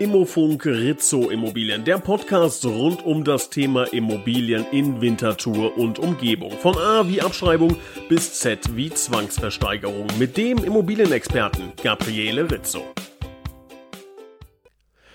Immofunk Rizzo Immobilien, der Podcast rund um das Thema Immobilien in Winterthur und Umgebung. Von A wie Abschreibung bis Z wie Zwangsversteigerung mit dem Immobilienexperten Gabriele Rizzo.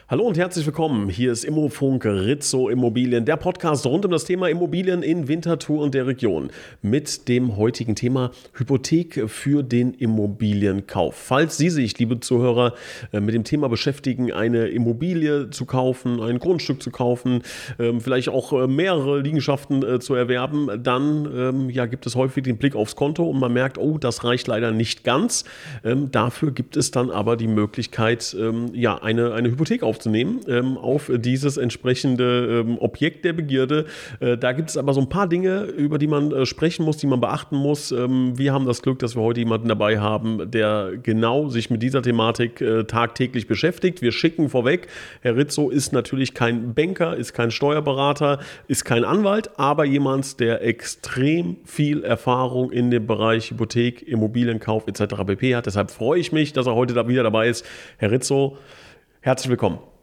Hallo und herzlich willkommen. Hier ist Immofunk Rizzo Immobilien, der Podcast rund um das Thema Immobilien in Winterthur und der Region. Mit dem heutigen Thema Hypothek für den Immobilienkauf. Falls Sie sich, liebe Zuhörer, äh, mit dem Thema beschäftigen, eine Immobilie zu kaufen, ein Grundstück zu kaufen, ähm, vielleicht auch äh, mehrere Liegenschaften äh, zu erwerben, dann ähm, ja, gibt es häufig den Blick aufs Konto und man merkt, oh, das reicht leider nicht ganz. Ähm, dafür gibt es dann aber die Möglichkeit, ja, eine, eine Hypothek aufzunehmen aufzunehmen ähm, auf dieses entsprechende ähm, Objekt der Begierde. Äh, da gibt es aber so ein paar Dinge, über die man äh, sprechen muss, die man beachten muss. Ähm, wir haben das Glück, dass wir heute jemanden dabei haben, der genau sich mit dieser Thematik äh, tagtäglich beschäftigt. Wir schicken vorweg, Herr Rizzo ist natürlich kein Banker, ist kein Steuerberater, ist kein Anwalt, aber jemand, der extrem viel Erfahrung in dem Bereich Hypothek, Immobilienkauf etc. pp. hat. Deshalb freue ich mich, dass er heute da wieder dabei ist. Herr Rizzo, Herzlich willkommen.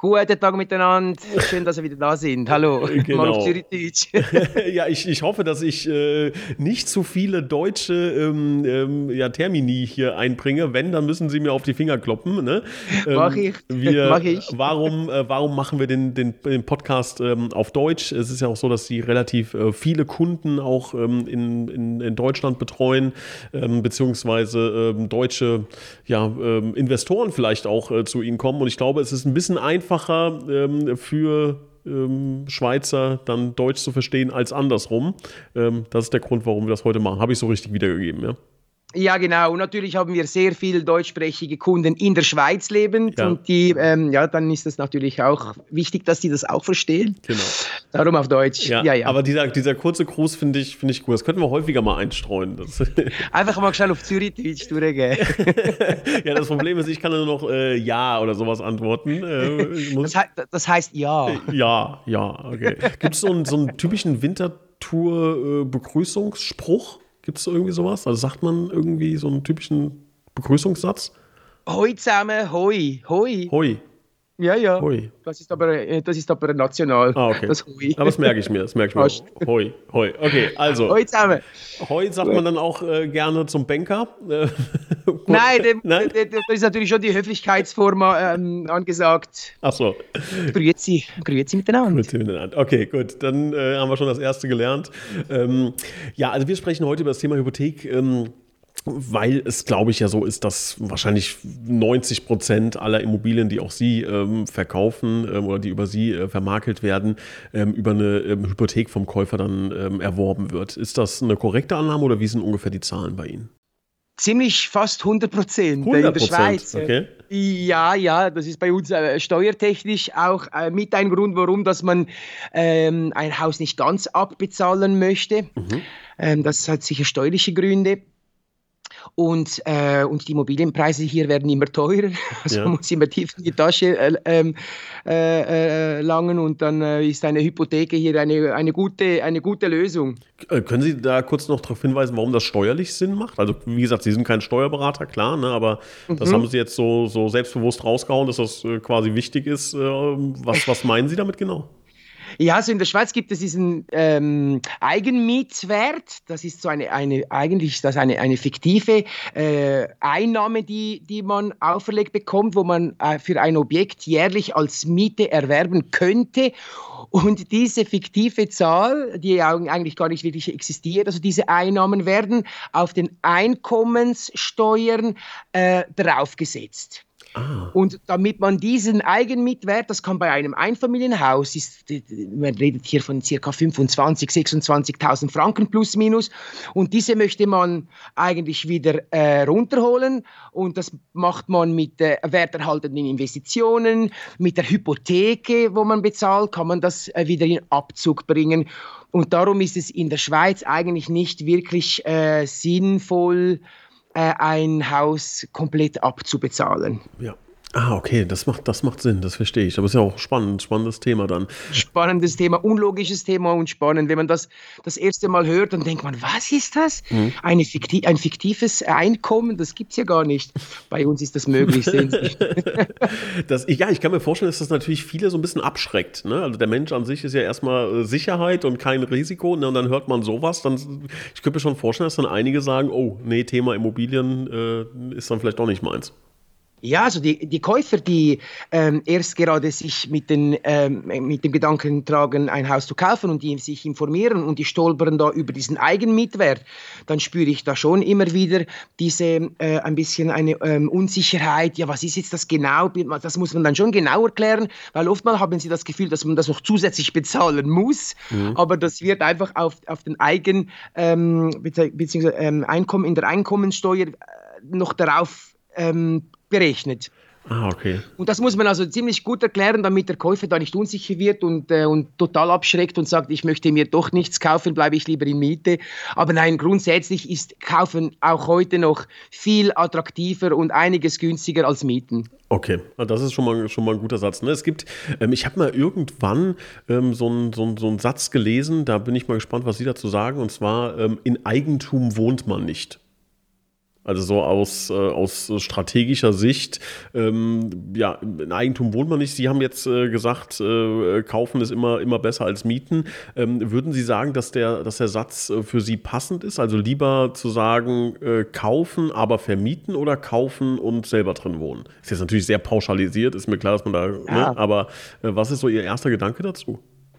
Guten Tag miteinander. Schön, dass ihr wieder da sind. Hallo. Genau. ja, ich, ich hoffe, dass ich äh, nicht zu viele deutsche ähm, ähm, ja, Termini hier einbringe. Wenn, dann müssen Sie mir auf die Finger kloppen. Ne? Ähm, Mach ich. Wir, Mach ich. Warum, äh, warum machen wir den, den, den Podcast ähm, auf Deutsch? Es ist ja auch so, dass Sie relativ äh, viele Kunden auch ähm, in, in, in, Deutschland betreuen, ähm, beziehungsweise deutsche ja, Investoren vielleicht auch äh, zu Ihnen kommen. Und ich glaube, es ist ein bisschen einfacher einfacher ähm, für ähm, Schweizer dann Deutsch zu verstehen als andersrum. Ähm, das ist der Grund, warum wir das heute machen. Habe ich so richtig wiedergegeben, ja? Ja, genau. Und natürlich haben wir sehr viele deutschsprachige Kunden in der Schweiz lebend. Ja. Und die, ähm, ja, dann ist es natürlich auch wichtig, dass die das auch verstehen. Genau. Darum auf Deutsch. Ja, ja. ja. Aber dieser, dieser kurze Gruß finde ich, find ich gut. Das könnten wir häufiger mal einstreuen. Das Einfach mal schnell auf Zürich-Deutsch durchgehen. ja, das Problem ist, ich kann nur noch äh, Ja oder sowas antworten. Äh, das, he das, heißt Ja. Ja, ja, okay. Gibt es so, einen, so einen typischen Wintertour-Begrüßungsspruch? Gibt es irgendwie sowas? Also sagt man irgendwie so einen typischen Begrüßungssatz? Hoi zusammen, hoi, hoi. Hoi. Ja, ja. Hoi. Das ist aber, äh, das ist aber national. Ah, okay. Das Hoi. Aber das merke ich mir. Das merke ich mir. Hoi, hoi. Okay, also. Hoi zusammen. Hoi sagt man dann auch äh, gerne zum Banker. Nein, dem, Nein? da ist natürlich schon die Höflichkeitsform ähm, angesagt. Ach so. Grüezi, grüezi miteinander. Grüezi miteinander. Okay, gut. Dann äh, haben wir schon das erste gelernt. Ähm, ja, also wir sprechen heute über das Thema Hypothek. Ähm, weil es, glaube ich, ja so ist, dass wahrscheinlich 90 Prozent aller Immobilien, die auch Sie ähm, verkaufen ähm, oder die über Sie äh, vermakelt werden, ähm, über eine ähm, Hypothek vom Käufer dann ähm, erworben wird. Ist das eine korrekte Annahme oder wie sind ungefähr die Zahlen bei Ihnen? Ziemlich fast 100 Prozent in der Schweiz. Okay. Ja, ja, das ist bei uns äh, steuertechnisch auch äh, mit ein Grund, warum dass man ähm, ein Haus nicht ganz abbezahlen möchte. Mhm. Das hat sicher steuerliche Gründe. Und, äh, und die Immobilienpreise hier werden immer teurer. Also ja. man muss immer tief in die Tasche äh, ähm, äh, äh, langen und dann äh, ist eine Hypothek hier eine, eine, gute, eine gute Lösung. Äh, können Sie da kurz noch darauf hinweisen, warum das steuerlich Sinn macht? Also wie gesagt, Sie sind kein Steuerberater, klar, ne, aber mhm. das haben Sie jetzt so, so selbstbewusst rausgehauen, dass das quasi wichtig ist. was, was meinen Sie damit genau? Ja, also in der Schweiz gibt es diesen ähm, Eigenmietwert. Das ist so eine, eine eigentlich das eine, eine fiktive äh, Einnahme, die, die man auferlegt bekommt, wo man äh, für ein Objekt jährlich als Miete erwerben könnte. Und diese fiktive Zahl, die eigentlich gar nicht wirklich existiert, also diese Einnahmen werden auf den Einkommenssteuern äh, draufgesetzt. Ah. Und damit man diesen Eigenmitwert, das kann bei einem Einfamilienhaus, ist, man redet hier von ca. 25.000, 26.000 Franken plus minus, und diese möchte man eigentlich wieder äh, runterholen. Und das macht man mit äh, werterhaltenden Investitionen, mit der Hypotheke, wo man bezahlt, kann man das äh, wieder in Abzug bringen. Und darum ist es in der Schweiz eigentlich nicht wirklich äh, sinnvoll, ein Haus komplett abzubezahlen. Ja. Ah, okay, das macht, das macht Sinn, das verstehe ich. Aber es ist ja auch spannend, spannendes Thema dann. Spannendes Thema, unlogisches Thema und spannend. Wenn man das das erste Mal hört, dann denkt man, was ist das? Mhm. Eine fiktiv, ein fiktives Einkommen, das gibt es ja gar nicht. Bei uns ist das möglich, sehen Sie. das, ja, ich kann mir vorstellen, dass das natürlich viele so ein bisschen abschreckt. Ne? Also der Mensch an sich ist ja erstmal äh, Sicherheit und kein Risiko. Ne? Und dann hört man sowas, dann, ich könnte mir schon vorstellen, dass dann einige sagen, oh, nee, Thema Immobilien äh, ist dann vielleicht doch nicht meins. Ja, also die, die Käufer, die ähm, erst gerade sich mit, den, ähm, mit dem Gedanken tragen, ein Haus zu kaufen und die sich informieren und die stolpern da über diesen Eigenmietwert, dann spüre ich da schon immer wieder diese äh, ein bisschen eine ähm, Unsicherheit. Ja, was ist jetzt das genau? Das muss man dann schon genau erklären, weil oftmals haben sie das Gefühl, dass man das noch zusätzlich bezahlen muss, mhm. aber das wird einfach auf, auf den Eigen ähm, beziehungsweise ähm, Einkommen in der Einkommensteuer äh, noch darauf ähm, berechnet. Ah, okay. Und das muss man also ziemlich gut erklären, damit der Käufer da nicht unsicher wird und, äh, und total abschreckt und sagt, ich möchte mir doch nichts kaufen, bleibe ich lieber in Miete. Aber nein, grundsätzlich ist Kaufen auch heute noch viel attraktiver und einiges günstiger als Mieten. Okay, das ist schon mal, schon mal ein guter Satz. Ne? Es gibt, ähm, ich habe mal irgendwann ähm, so, einen so, so einen Satz gelesen, da bin ich mal gespannt, was Sie dazu sagen, und zwar, ähm, in Eigentum wohnt man nicht. Also so aus, äh, aus strategischer Sicht, ähm, ja, in Eigentum wohnt man nicht. Sie haben jetzt äh, gesagt, äh, kaufen ist immer, immer besser als mieten. Ähm, würden Sie sagen, dass der, dass der Satz äh, für Sie passend ist? Also lieber zu sagen, äh, kaufen, aber vermieten oder kaufen und selber drin wohnen? Ist jetzt natürlich sehr pauschalisiert, ist mir klar, dass man da, ne, ja. ne? aber äh, was ist so Ihr erster Gedanke dazu?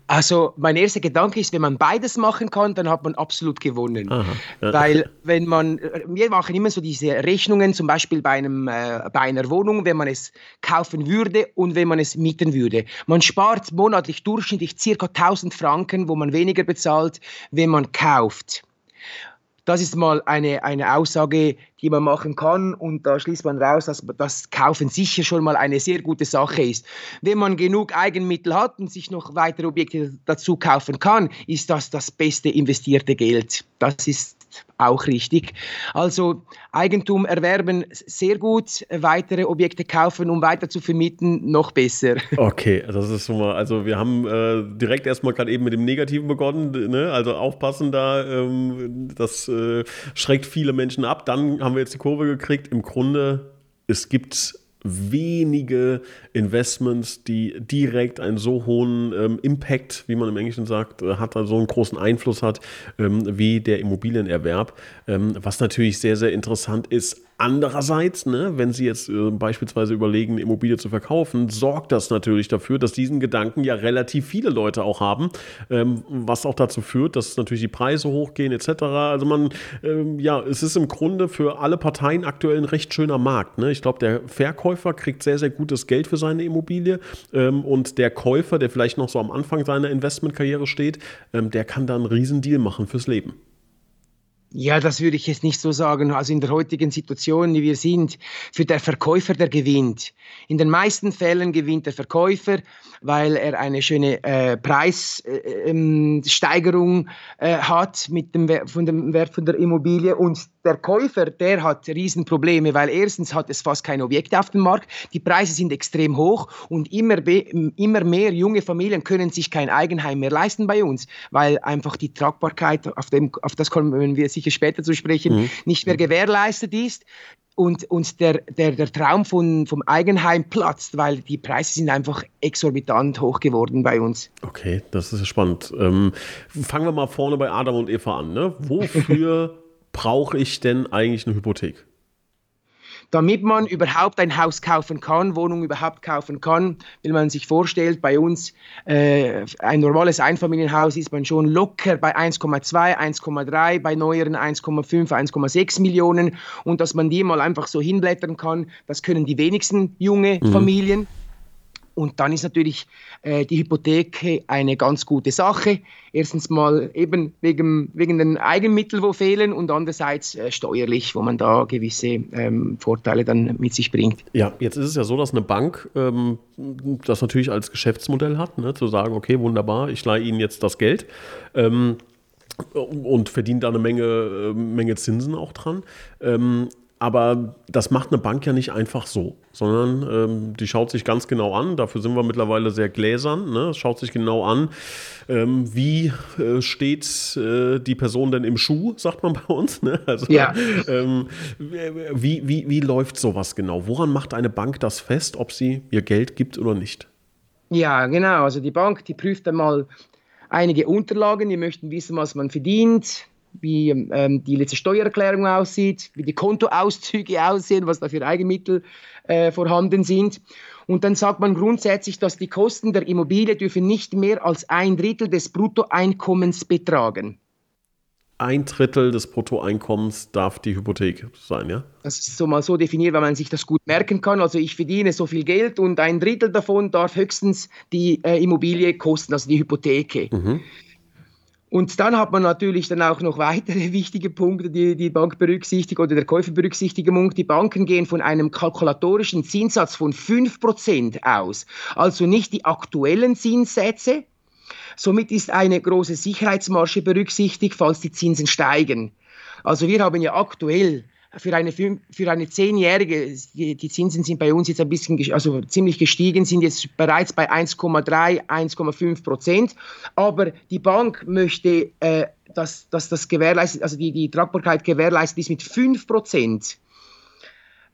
Also mein erster Gedanke ist, wenn man beides machen kann, dann hat man absolut gewonnen. Aha, ja. Weil wenn man, wir machen immer so diese Rechnungen, zum Beispiel bei, einem, äh, bei einer Wohnung, wenn man es kaufen würde und wenn man es mieten würde. Man spart monatlich durchschnittlich ca. 1000 Franken, wo man weniger bezahlt, wenn man kauft. Das ist mal eine, eine Aussage, die man machen kann und da schließt man raus, dass das Kaufen sicher schon mal eine sehr gute Sache ist. Wenn man genug Eigenmittel hat und sich noch weitere Objekte dazu kaufen kann, ist das das beste investierte Geld. Das ist auch richtig. Also Eigentum erwerben sehr gut, weitere Objekte kaufen, um weiter zu vermieten, noch besser. Okay, das ist schon mal, also wir haben äh, direkt erstmal gerade eben mit dem Negativen begonnen, ne? also aufpassen da, ähm, das äh, schreckt viele Menschen ab. Dann haben wir jetzt die Kurve gekriegt. Im Grunde, es gibt wenige Investments, die direkt einen so hohen ähm, Impact, wie man im Englischen sagt, äh, hat, also so einen großen Einfluss hat, ähm, wie der Immobilienerwerb. Ähm, was natürlich sehr, sehr interessant ist, Andererseits, ne, wenn Sie jetzt äh, beispielsweise überlegen, eine Immobilie zu verkaufen, sorgt das natürlich dafür, dass diesen Gedanken ja relativ viele Leute auch haben, ähm, was auch dazu führt, dass natürlich die Preise hochgehen etc. Also man, ähm, ja, es ist im Grunde für alle Parteien aktuell ein recht schöner Markt. Ne? Ich glaube, der Verkäufer kriegt sehr, sehr gutes Geld für seine Immobilie ähm, und der Käufer, der vielleicht noch so am Anfang seiner Investmentkarriere steht, ähm, der kann da einen Riesendeal machen fürs Leben. Ja, das würde ich jetzt nicht so sagen. Also in der heutigen Situation, wie wir sind, für der Verkäufer, der gewinnt. In den meisten Fällen gewinnt der Verkäufer, weil er eine schöne äh, Preissteigerung äh, äh, hat mit dem, von dem Wert von der Immobilie und der Käufer, der hat Riesenprobleme, weil erstens hat es fast keine Objekte auf dem Markt, die Preise sind extrem hoch und immer, immer mehr junge Familien können sich kein Eigenheim mehr leisten bei uns, weil einfach die Tragbarkeit, auf, dem, auf das kommen wir sicher später zu sprechen, mhm. nicht mehr gewährleistet ist und, und der, der, der Traum von, vom Eigenheim platzt, weil die Preise sind einfach exorbitant hoch geworden bei uns. Okay, das ist spannend. Ähm, fangen wir mal vorne bei Adam und Eva an. Ne? Wofür brauche ich denn eigentlich eine Hypothek? damit man überhaupt ein Haus kaufen kann, Wohnung überhaupt kaufen kann, wenn man sich vorstellt, bei uns äh, ein normales Einfamilienhaus ist man schon locker bei 1,2, 1,3, bei neueren 1,5, 1,6 Millionen und dass man die mal einfach so hinblättern kann, das können die wenigsten junge mhm. Familien. Und dann ist natürlich äh, die Hypothek eine ganz gute Sache. Erstens mal eben wegen, wegen den Eigenmitteln, wo fehlen und andererseits äh, steuerlich, wo man da gewisse ähm, Vorteile dann mit sich bringt. Ja, jetzt ist es ja so, dass eine Bank ähm, das natürlich als Geschäftsmodell hat, ne, zu sagen, okay, wunderbar, ich leihe Ihnen jetzt das Geld. Ähm, und verdient da eine Menge, äh, Menge Zinsen auch dran. Ähm, aber das macht eine Bank ja nicht einfach so, sondern ähm, die schaut sich ganz genau an. Dafür sind wir mittlerweile sehr gläsern. Ne? Schaut sich genau an, ähm, wie äh, steht äh, die Person denn im Schuh, sagt man bei uns. Ne? Also, ja. ähm, wie, wie, wie läuft sowas genau? Woran macht eine Bank das fest, ob sie ihr Geld gibt oder nicht? Ja, genau. Also die Bank, die prüft einmal einige Unterlagen. Die möchten wissen, was man verdient, wie ähm, die letzte Steuererklärung aussieht, wie die Kontoauszüge aussehen, was da für Eigenmittel äh, vorhanden sind. Und dann sagt man grundsätzlich, dass die Kosten der Immobilie dürfen nicht mehr als ein Drittel des Bruttoeinkommens betragen. Ein Drittel des Bruttoeinkommens darf die Hypothek sein, ja? Das ist so mal so definiert, weil man sich das gut merken kann. Also ich verdiene so viel Geld und ein Drittel davon darf höchstens die äh, Immobilie kosten, also die Hypotheke. Mhm. Und dann hat man natürlich dann auch noch weitere wichtige Punkte, die die Bank berücksichtigt oder der Käuferberücksichtigung. Die Banken gehen von einem kalkulatorischen Zinssatz von 5% aus, also nicht die aktuellen Zinssätze. Somit ist eine große Sicherheitsmarge berücksichtigt, falls die Zinsen steigen. Also wir haben ja aktuell für eine, für eine Zehnjährige, die, die Zinsen sind bei uns jetzt ein bisschen, also ziemlich gestiegen, sind jetzt bereits bei 1,3, 1,5 Prozent. Aber die Bank möchte, äh, dass, dass das gewährleistet, also die, die Tragbarkeit gewährleistet ist mit 5 Prozent.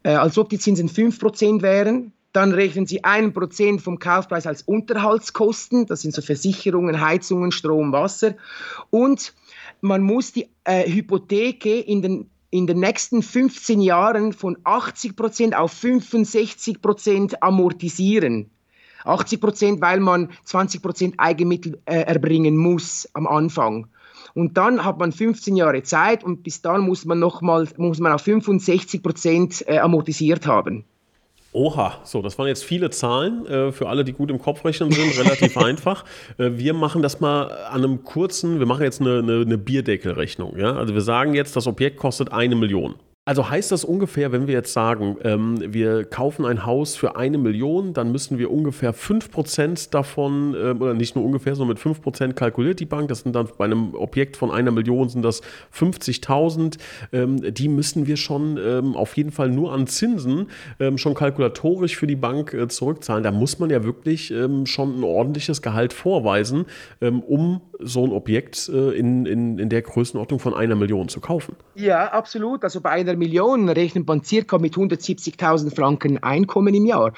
Äh, als ob die Zinsen 5 Prozent wären. Dann rechnen sie 1% vom Kaufpreis als Unterhaltskosten. Das sind so Versicherungen, Heizungen, Strom, Wasser. Und man muss die äh, Hypotheke in den in den nächsten 15 Jahren von 80 Prozent auf 65 Prozent amortisieren. 80 Prozent, weil man 20 Prozent Eigenmittel äh, erbringen muss am Anfang. Und dann hat man 15 Jahre Zeit und bis dann muss man noch mal, muss man auf 65 Prozent äh, amortisiert haben. Oha, so, das waren jetzt viele Zahlen äh, für alle, die gut im Kopf rechnen sind, relativ einfach. Äh, wir machen das mal an einem kurzen, wir machen jetzt eine, eine, eine Bierdeckelrechnung. Ja? Also wir sagen jetzt, das Objekt kostet eine Million. Also heißt das ungefähr, wenn wir jetzt sagen, ähm, wir kaufen ein Haus für eine Million, dann müssen wir ungefähr 5% davon, äh, oder nicht nur ungefähr, sondern mit 5% kalkuliert die Bank, das sind dann bei einem Objekt von einer Million sind das 50.000, ähm, die müssen wir schon ähm, auf jeden Fall nur an Zinsen ähm, schon kalkulatorisch für die Bank äh, zurückzahlen. Da muss man ja wirklich ähm, schon ein ordentliches Gehalt vorweisen, ähm, um so ein Objekt äh, in, in, in der Größenordnung von einer Million zu kaufen. Ja, absolut. Also bei einer Million rechnet man circa mit 170.000 Franken Einkommen im Jahr.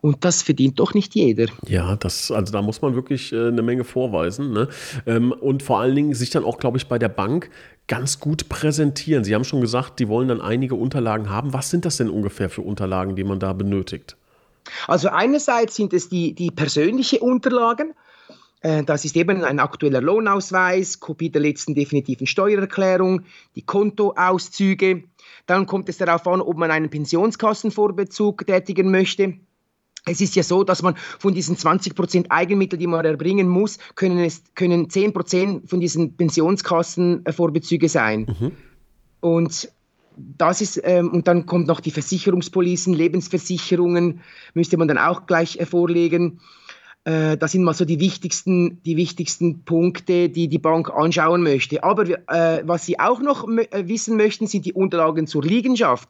Und das verdient doch nicht jeder. Ja, das, also da muss man wirklich äh, eine Menge vorweisen. Ne? Ähm, und vor allen Dingen sich dann auch, glaube ich, bei der Bank ganz gut präsentieren. Sie haben schon gesagt, die wollen dann einige Unterlagen haben. Was sind das denn ungefähr für Unterlagen, die man da benötigt? Also einerseits sind es die, die persönlichen Unterlagen, das ist eben ein aktueller Lohnausweis, Kopie der letzten definitiven Steuererklärung, die Kontoauszüge. Dann kommt es darauf an, ob man einen Pensionskassenvorbezug tätigen möchte. Es ist ja so, dass man von diesen 20% Eigenmittel, die man erbringen muss, können, es, können 10% von diesen Pensionskassenvorbezüge sein. Mhm. Und das ist, ähm, und dann kommt noch die Versicherungspolicen, Lebensversicherungen, müsste man dann auch gleich äh, vorlegen. Äh, das sind mal so die wichtigsten, die wichtigsten Punkte, die die Bank anschauen möchte. Aber äh, was Sie auch noch äh, wissen möchten, sind die Unterlagen zur Liegenschaft.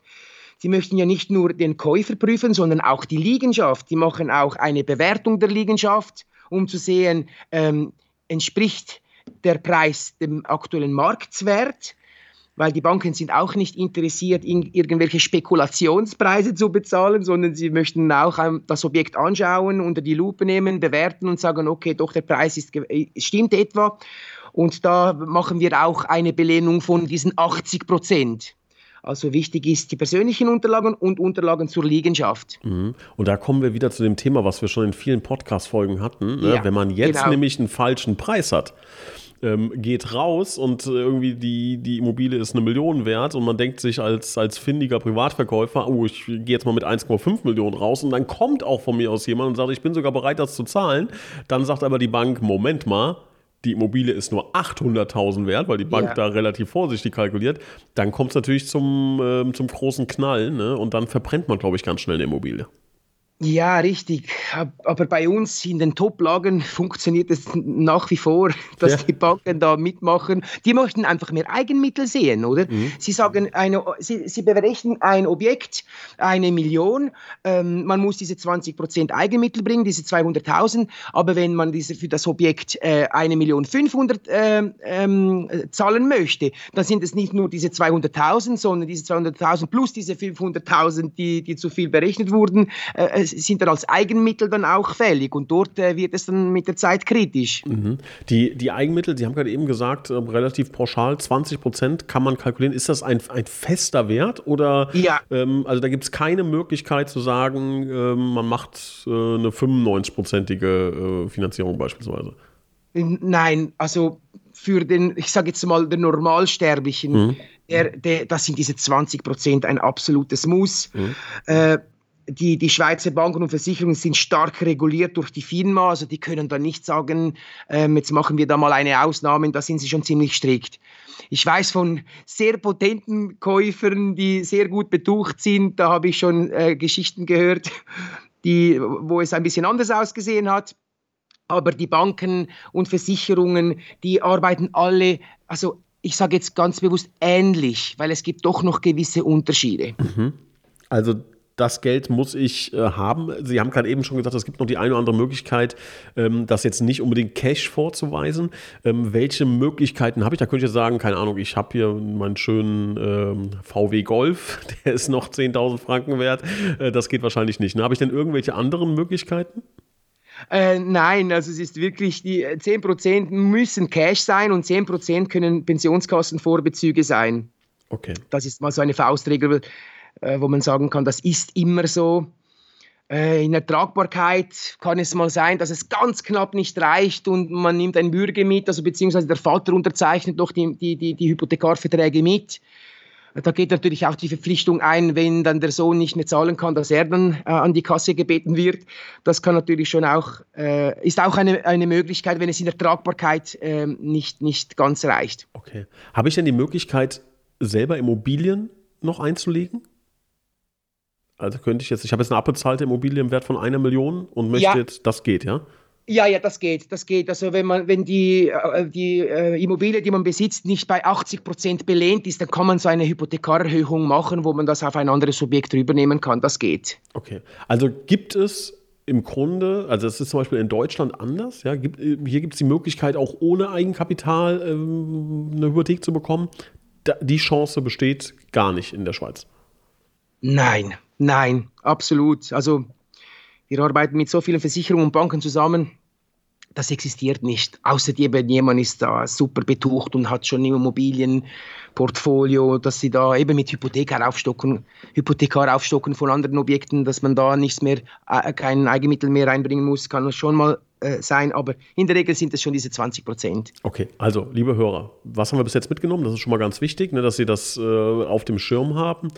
Sie möchten ja nicht nur den Käufer prüfen, sondern auch die Liegenschaft. Die machen auch eine Bewertung der Liegenschaft, um zu sehen, ähm, entspricht der Preis dem aktuellen Marktwert weil die Banken sind auch nicht interessiert, in irgendwelche Spekulationspreise zu bezahlen, sondern sie möchten auch das Objekt anschauen, unter die Lupe nehmen, bewerten und sagen, okay, doch der Preis ist, äh, stimmt etwa. Und da machen wir auch eine Belehnung von diesen 80 Prozent. Also wichtig ist die persönlichen Unterlagen und Unterlagen zur Liegenschaft. Mhm. Und da kommen wir wieder zu dem Thema, was wir schon in vielen Podcast-Folgen hatten. Ne? Ja, Wenn man jetzt genau. nämlich einen falschen Preis hat, ähm, geht raus und irgendwie die, die Immobilie ist eine Million wert und man denkt sich als, als findiger Privatverkäufer, oh, ich gehe jetzt mal mit 1,5 Millionen raus und dann kommt auch von mir aus jemand und sagt, ich bin sogar bereit, das zu zahlen. Dann sagt aber die Bank, Moment mal, die Immobilie ist nur 800.000 wert, weil die Bank ja. da relativ vorsichtig kalkuliert, dann kommt es natürlich zum, äh, zum großen Knall ne? und dann verbrennt man, glaube ich, ganz schnell eine Immobilie. Ja, richtig. aber bei uns in den Top-Lagen funktioniert es nach wie vor, dass ja. die Banken da mitmachen. Die möchten einfach mehr Eigenmittel sehen, oder? Mhm. Sie sagen, eine, sie, sie berechnen ein Objekt, eine Million, ähm, man muss diese 20% Eigenmittel bringen, diese 200.000, aber wenn man diese, für das Objekt äh, eine Million 500 äh, ähm, zahlen möchte, dann sind es nicht nur diese 200.000, sondern diese 200.000 plus diese 500.000, die, die zu viel berechnet wurden, äh, sind dann als Eigenmittel dann auch fällig und dort äh, wird es dann mit der Zeit kritisch. Mhm. Die, die Eigenmittel, Sie haben gerade eben gesagt, äh, relativ pauschal, 20 Prozent kann man kalkulieren. Ist das ein, ein fester Wert oder ja. ähm, also da gibt es keine Möglichkeit zu sagen, äh, man macht äh, eine 95-prozentige äh, Finanzierung beispielsweise? Nein, also für den, ich sage jetzt mal, den Normalsterblichen, mhm. der, der, das sind diese 20 Prozent ein absolutes Muss. Mhm. Äh, die, die Schweizer Banken und Versicherungen sind stark reguliert durch die FINMA, also die können da nicht sagen, ähm, jetzt machen wir da mal eine Ausnahme, da sind sie schon ziemlich strikt. Ich weiß von sehr potenten Käufern, die sehr gut betucht sind, da habe ich schon äh, Geschichten gehört, die, wo es ein bisschen anders ausgesehen hat. Aber die Banken und Versicherungen, die arbeiten alle, also ich sage jetzt ganz bewusst ähnlich, weil es gibt doch noch gewisse Unterschiede. Mhm. Also das Geld muss ich äh, haben. Sie haben gerade eben schon gesagt, es gibt noch die eine oder andere Möglichkeit, ähm, das jetzt nicht unbedingt Cash vorzuweisen. Ähm, welche Möglichkeiten habe ich? Da könnte ich ja sagen, keine Ahnung, ich habe hier meinen schönen ähm, VW Golf, der ist noch 10.000 Franken wert. Äh, das geht wahrscheinlich nicht. Ne? Habe ich denn irgendwelche anderen Möglichkeiten? Äh, nein, also es ist wirklich, die 10% äh, müssen Cash sein und 10% können Pensionskassenvorbezüge sein. Okay. Das ist mal so eine Faustregel äh, wo man sagen kann, das ist immer so. Äh, in der Tragbarkeit kann es mal sein, dass es ganz knapp nicht reicht und man nimmt ein Bürger mit, also beziehungsweise der Vater unterzeichnet noch die, die, die, die Hypothekarverträge mit. Da geht natürlich auch die Verpflichtung ein, wenn dann der Sohn nicht mehr zahlen kann, dass er dann äh, an die Kasse gebeten wird. Das kann natürlich schon auch, äh, ist auch eine, eine Möglichkeit, wenn es in der Tragbarkeit äh, nicht, nicht ganz reicht. Okay. Habe ich denn die Möglichkeit, selber Immobilien noch einzulegen? Also könnte ich jetzt, ich habe jetzt eine abbezahlte Immobilie im Wert von einer Million und möchte ja. jetzt, das geht, ja? Ja, ja, das geht, das geht. Also wenn man, wenn die, äh, die äh, Immobilie, die man besitzt, nicht bei 80 Prozent belehnt ist, dann kann man so eine Hypothekarerhöhung machen, wo man das auf ein anderes Objekt übernehmen kann. Das geht. Okay. Also gibt es im Grunde, also es ist zum Beispiel in Deutschland anders, ja, gibt, hier gibt es die Möglichkeit, auch ohne Eigenkapital ähm, eine Hypothek zu bekommen. Da, die Chance besteht gar nicht in der Schweiz. Nein, Nein, absolut. Also wir arbeiten mit so vielen Versicherungen und Banken zusammen. Das existiert nicht. Außer jemand ist da super betucht und hat schon ein Immobilienportfolio, dass sie da eben mit Hypothekar aufstocken, Hypothekar aufstocken von anderen Objekten, dass man da nichts mehr, äh, kein Eigenmittel mehr reinbringen muss, kann schon mal äh, sein, aber in der Regel sind es schon diese 20 Prozent. Okay, also liebe Hörer, was haben wir bis jetzt mitgenommen? Das ist schon mal ganz wichtig, ne, dass Sie das äh, auf dem Schirm haben.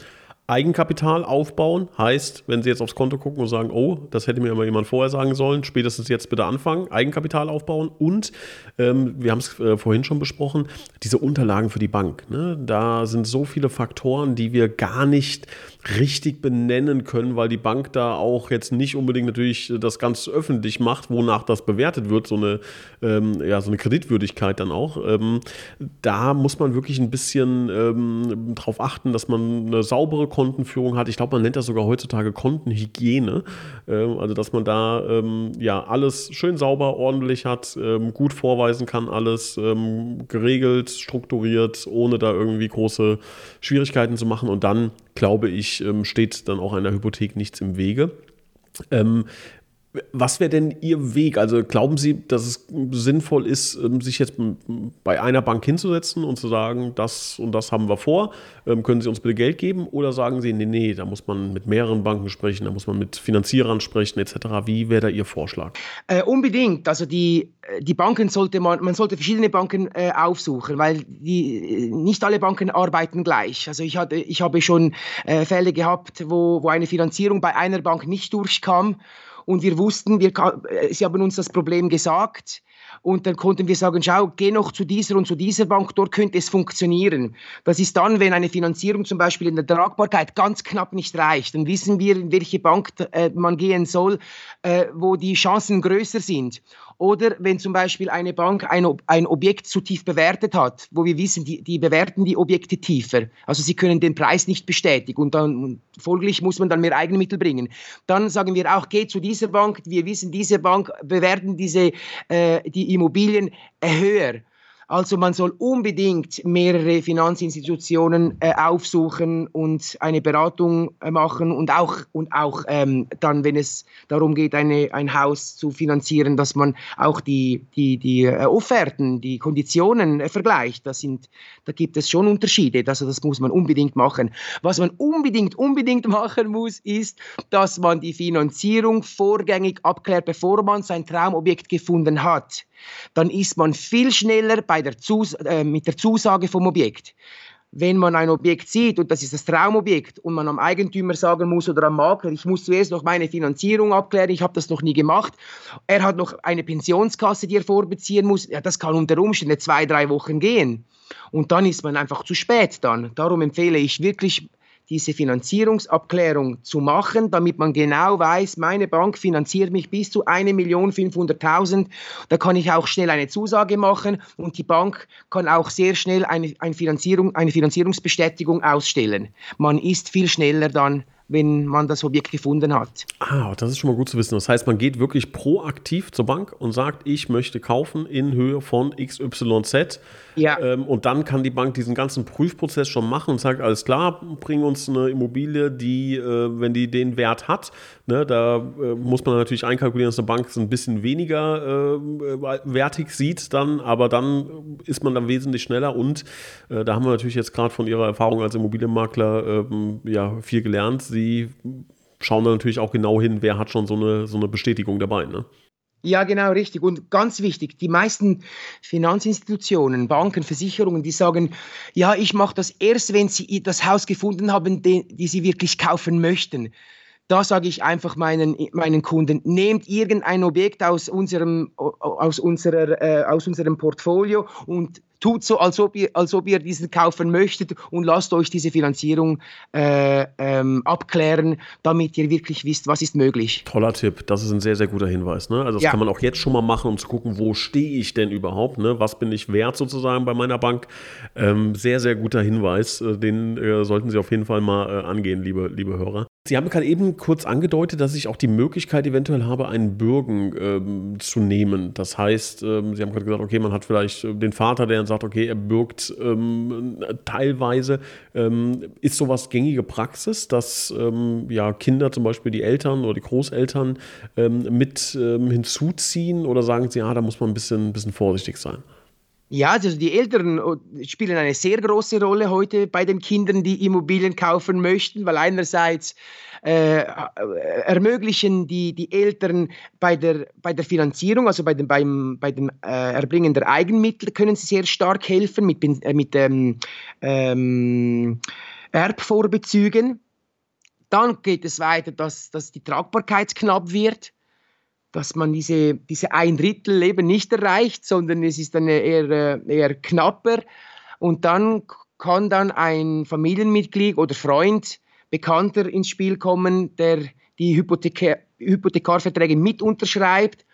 Eigenkapital aufbauen heißt, wenn Sie jetzt aufs Konto gucken und sagen, oh, das hätte mir immer jemand vorher sagen sollen, spätestens jetzt bitte anfangen, Eigenkapital aufbauen und ähm, wir haben es äh, vorhin schon besprochen, diese Unterlagen für die Bank. Ne? Da sind so viele Faktoren, die wir gar nicht richtig benennen können, weil die Bank da auch jetzt nicht unbedingt natürlich das ganz öffentlich macht, wonach das bewertet wird, so eine, ähm, ja, so eine Kreditwürdigkeit dann auch. Ähm, da muss man wirklich ein bisschen ähm, darauf achten, dass man eine saubere Kontenführung hat. Ich glaube, man nennt das sogar heutzutage Kontenhygiene. Ähm, also, dass man da ähm, ja alles schön sauber, ordentlich hat, ähm, gut vorweisen kann, alles geregelt, strukturiert, ohne da irgendwie große Schwierigkeiten zu machen und dann glaube ich, ähm, steht dann auch einer Hypothek nichts im Wege. Ähm, was wäre denn Ihr Weg? Also glauben Sie, dass es sinnvoll ist, ähm, sich jetzt bei einer Bank hinzusetzen und zu sagen, das und das haben wir vor, ähm, können Sie uns bitte Geld geben? Oder sagen Sie, nee, nee, da muss man mit mehreren Banken sprechen, da muss man mit Finanzierern sprechen etc. Wie wäre da Ihr Vorschlag? Äh, unbedingt. Also die, äh, die Banken sollte man, man sollte verschiedene Banken äh, aufsuchen, weil die, nicht alle Banken arbeiten gleich. Also ich, hatte, ich habe schon äh, Fälle gehabt, wo, wo eine Finanzierung bei einer Bank nicht durchkam und wir wussten, wir, äh, sie haben uns das Problem gesagt und dann konnten wir sagen, schau, geh noch zu dieser und zu dieser Bank, dort könnte es funktionieren. Das ist dann, wenn eine Finanzierung zum Beispiel in der Tragbarkeit ganz knapp nicht reicht, dann wissen wir, in welche Bank äh, man gehen soll, äh, wo die Chancen größer sind. Oder wenn zum Beispiel eine Bank ein, ein Objekt zu tief bewertet hat, wo wir wissen, die, die bewerten die Objekte tiefer. Also sie können den Preis nicht bestätigen und dann folglich muss man dann mehr Eigenmittel bringen. Dann sagen wir auch, geh zu dieser Bank. Wir wissen, diese Bank bewerten diese, äh, die Immobilien höher. Also man soll unbedingt mehrere Finanzinstitutionen äh, aufsuchen und eine Beratung äh, machen und auch, und auch ähm, dann, wenn es darum geht, eine, ein Haus zu finanzieren, dass man auch die, die, die äh, Offerten, die Konditionen äh, vergleicht. Das sind, da gibt es schon Unterschiede. Also das muss man unbedingt machen. Was man unbedingt, unbedingt machen muss, ist, dass man die Finanzierung vorgängig abklärt, bevor man sein Traumobjekt gefunden hat dann ist man viel schneller bei der Zus äh, mit der Zusage vom Objekt. Wenn man ein Objekt sieht und das ist das Traumobjekt und man am Eigentümer sagen muss oder am Makler, ich muss zuerst noch meine Finanzierung abklären, ich habe das noch nie gemacht, er hat noch eine Pensionskasse, die er vorbeziehen muss, ja, das kann unter Umständen zwei, drei Wochen gehen. Und dann ist man einfach zu spät dann. Darum empfehle ich wirklich diese Finanzierungsabklärung zu machen, damit man genau weiß, meine Bank finanziert mich bis zu 1.500.000. Da kann ich auch schnell eine Zusage machen und die Bank kann auch sehr schnell eine, eine, Finanzierung, eine Finanzierungsbestätigung ausstellen. Man ist viel schneller dann wenn man das Objekt gefunden hat. Ah, das ist schon mal gut zu wissen. Das heißt, man geht wirklich proaktiv zur Bank und sagt, ich möchte kaufen in Höhe von XYZ. Ja. Ähm, und dann kann die Bank diesen ganzen Prüfprozess schon machen und sagt, alles klar, bring uns eine Immobilie, die, äh, wenn die den Wert hat, ne, da äh, muss man natürlich einkalkulieren, dass eine Bank es ein bisschen weniger äh, wertig sieht dann, aber dann ist man dann wesentlich schneller und äh, da haben wir natürlich jetzt gerade von Ihrer Erfahrung als Immobilienmakler ähm, ja viel gelernt sie schauen dann natürlich auch genau hin, wer hat schon so eine, so eine Bestätigung dabei. Ne? Ja, genau, richtig. Und ganz wichtig, die meisten Finanzinstitutionen, Banken, Versicherungen, die sagen, ja, ich mache das erst, wenn sie das Haus gefunden haben, die, die sie wirklich kaufen möchten. Da sage ich einfach meinen, meinen Kunden, nehmt irgendein Objekt aus unserem, aus unserer, äh, aus unserem Portfolio und tut so, als ob ihr, als ob ihr diesen kaufen möchtet und lasst euch diese Finanzierung äh, ähm, abklären, damit ihr wirklich wisst, was ist möglich. Toller Tipp, das ist ein sehr, sehr guter Hinweis. Ne? Also das ja. kann man auch jetzt schon mal machen, um zu gucken, wo stehe ich denn überhaupt, ne? was bin ich wert sozusagen bei meiner Bank. Ähm, sehr, sehr guter Hinweis, äh, den äh, sollten Sie auf jeden Fall mal äh, angehen, liebe, liebe Hörer. Sie haben gerade eben kurz angedeutet, dass ich auch die Möglichkeit eventuell habe, einen Bürgen ähm, zu nehmen. Das heißt, ähm, Sie haben gerade gesagt, okay, man hat vielleicht äh, den Vater, der dann sagt, okay, er bürgt ähm, teilweise. Ähm, ist sowas gängige Praxis, dass ähm, ja, Kinder zum Beispiel die Eltern oder die Großeltern ähm, mit hinzuziehen oder sagen Sie, ja, da muss man ein bisschen, ein bisschen vorsichtig sein? Ja, also die Eltern oh, spielen eine sehr große Rolle heute bei den Kindern, die Immobilien kaufen möchten, weil einerseits äh, ermöglichen die, die Eltern bei der, bei der Finanzierung, also bei dem, beim, bei dem äh, Erbringen der Eigenmittel, können sie sehr stark helfen mit, äh, mit ähm, ähm, Erbvorbezügen. Dann geht es weiter, dass, dass die Tragbarkeit knapp wird dass man diese, diese ein Drittel eben nicht erreicht, sondern es ist dann eher, eher knapper. Und dann kann dann ein Familienmitglied oder Freund, Bekannter ins Spiel kommen, der die Hypothekar Hypothekarverträge mit unterschreibt.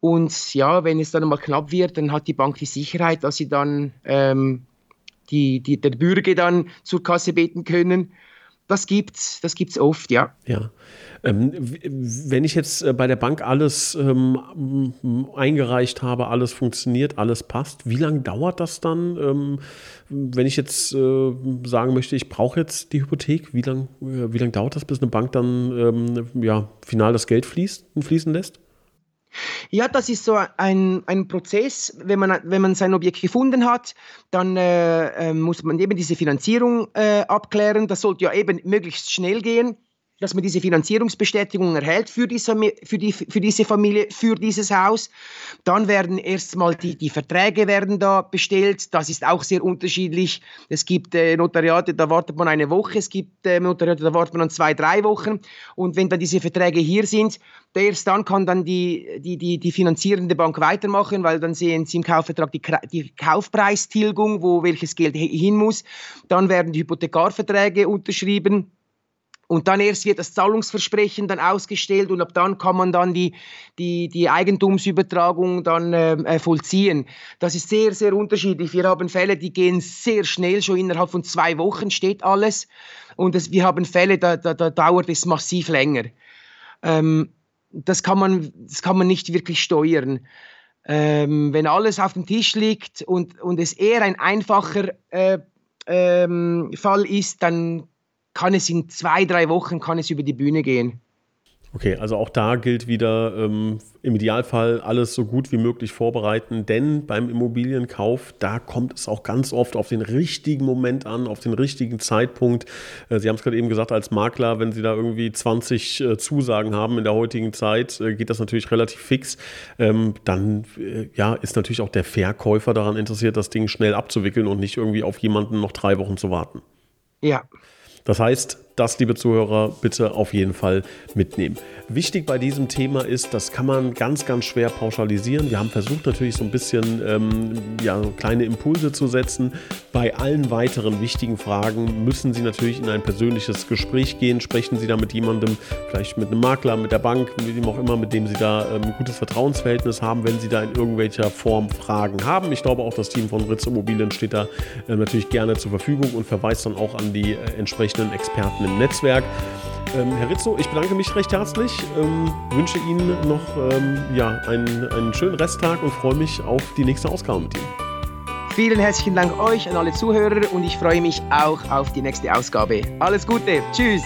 Und ja, wenn es dann mal knapp wird, dann hat die Bank die Sicherheit, dass sie dann ähm, die, die, der Bürger dann zur Kasse beten können. Das gibt's, das gibt's oft, ja. Ja. Ähm, wenn ich jetzt äh, bei der Bank alles ähm, eingereicht habe, alles funktioniert, alles passt, wie lange dauert das dann? Ähm, wenn ich jetzt äh, sagen möchte, ich brauche jetzt die Hypothek, wie lange äh, lang dauert das, bis eine Bank dann ähm, ja, final das Geld fließt, fließen lässt? Ja, das ist so ein, ein Prozess. Wenn man, wenn man sein Objekt gefunden hat, dann äh, äh muss man eben diese Finanzierung äh, abklären. Das sollte ja eben möglichst schnell gehen. Dass man diese Finanzierungsbestätigung erhält für diese, für, die, für diese Familie, für dieses Haus. Dann werden erstmal die, die Verträge werden da bestellt. Das ist auch sehr unterschiedlich. Es gibt äh, Notariate, da wartet man eine Woche. Es gibt äh, Notariate, da wartet man dann zwei, drei Wochen. Und wenn dann diese Verträge hier sind, erst dann kann dann die, die, die, die finanzierende Bank weitermachen, weil dann sehen sie im Kaufvertrag die, die Kaufpreistilgung, wo welches Geld hin muss. Dann werden die Hypothekarverträge unterschrieben. Und dann erst wird das Zahlungsversprechen dann ausgestellt und ab dann kann man dann die, die, die Eigentumsübertragung dann ähm, äh, vollziehen. Das ist sehr, sehr unterschiedlich. Wir haben Fälle, die gehen sehr schnell, schon innerhalb von zwei Wochen steht alles. Und das, wir haben Fälle, da, da, da dauert es massiv länger. Ähm, das, kann man, das kann man nicht wirklich steuern. Ähm, wenn alles auf dem Tisch liegt und, und es eher ein einfacher äh, ähm, Fall ist, dann kann es in zwei, drei Wochen kann es über die Bühne gehen. Okay, also auch da gilt wieder ähm, im Idealfall alles so gut wie möglich vorbereiten, denn beim Immobilienkauf, da kommt es auch ganz oft auf den richtigen Moment an, auf den richtigen Zeitpunkt. Äh, Sie haben es gerade eben gesagt, als Makler, wenn Sie da irgendwie 20 äh, Zusagen haben in der heutigen Zeit, äh, geht das natürlich relativ fix. Ähm, dann äh, ja, ist natürlich auch der Verkäufer daran interessiert, das Ding schnell abzuwickeln und nicht irgendwie auf jemanden noch drei Wochen zu warten. Ja, das heißt, das, liebe Zuhörer, bitte auf jeden Fall mitnehmen. Wichtig bei diesem Thema ist, das kann man ganz, ganz schwer pauschalisieren. Wir haben versucht natürlich so ein bisschen ähm, ja, kleine Impulse zu setzen. Bei allen weiteren wichtigen Fragen müssen Sie natürlich in ein persönliches Gespräch gehen. Sprechen Sie da mit jemandem, vielleicht mit einem Makler, mit der Bank, mit wem auch immer, mit dem Sie da ähm, ein gutes Vertrauensverhältnis haben, wenn Sie da in irgendwelcher Form Fragen haben. Ich glaube auch, das Team von Ritz Immobilien steht da äh, natürlich gerne zur Verfügung und verweist dann auch an die äh, entsprechenden Experten im Netzwerk. Ähm, Herr Rizzo, ich bedanke mich recht herzlich, ähm, wünsche Ihnen noch ähm, ja, einen, einen schönen Resttag und freue mich auf die nächste Ausgabe mit Ihnen. Vielen herzlichen Dank euch an alle Zuhörer und ich freue mich auch auf die nächste Ausgabe. Alles Gute, tschüss!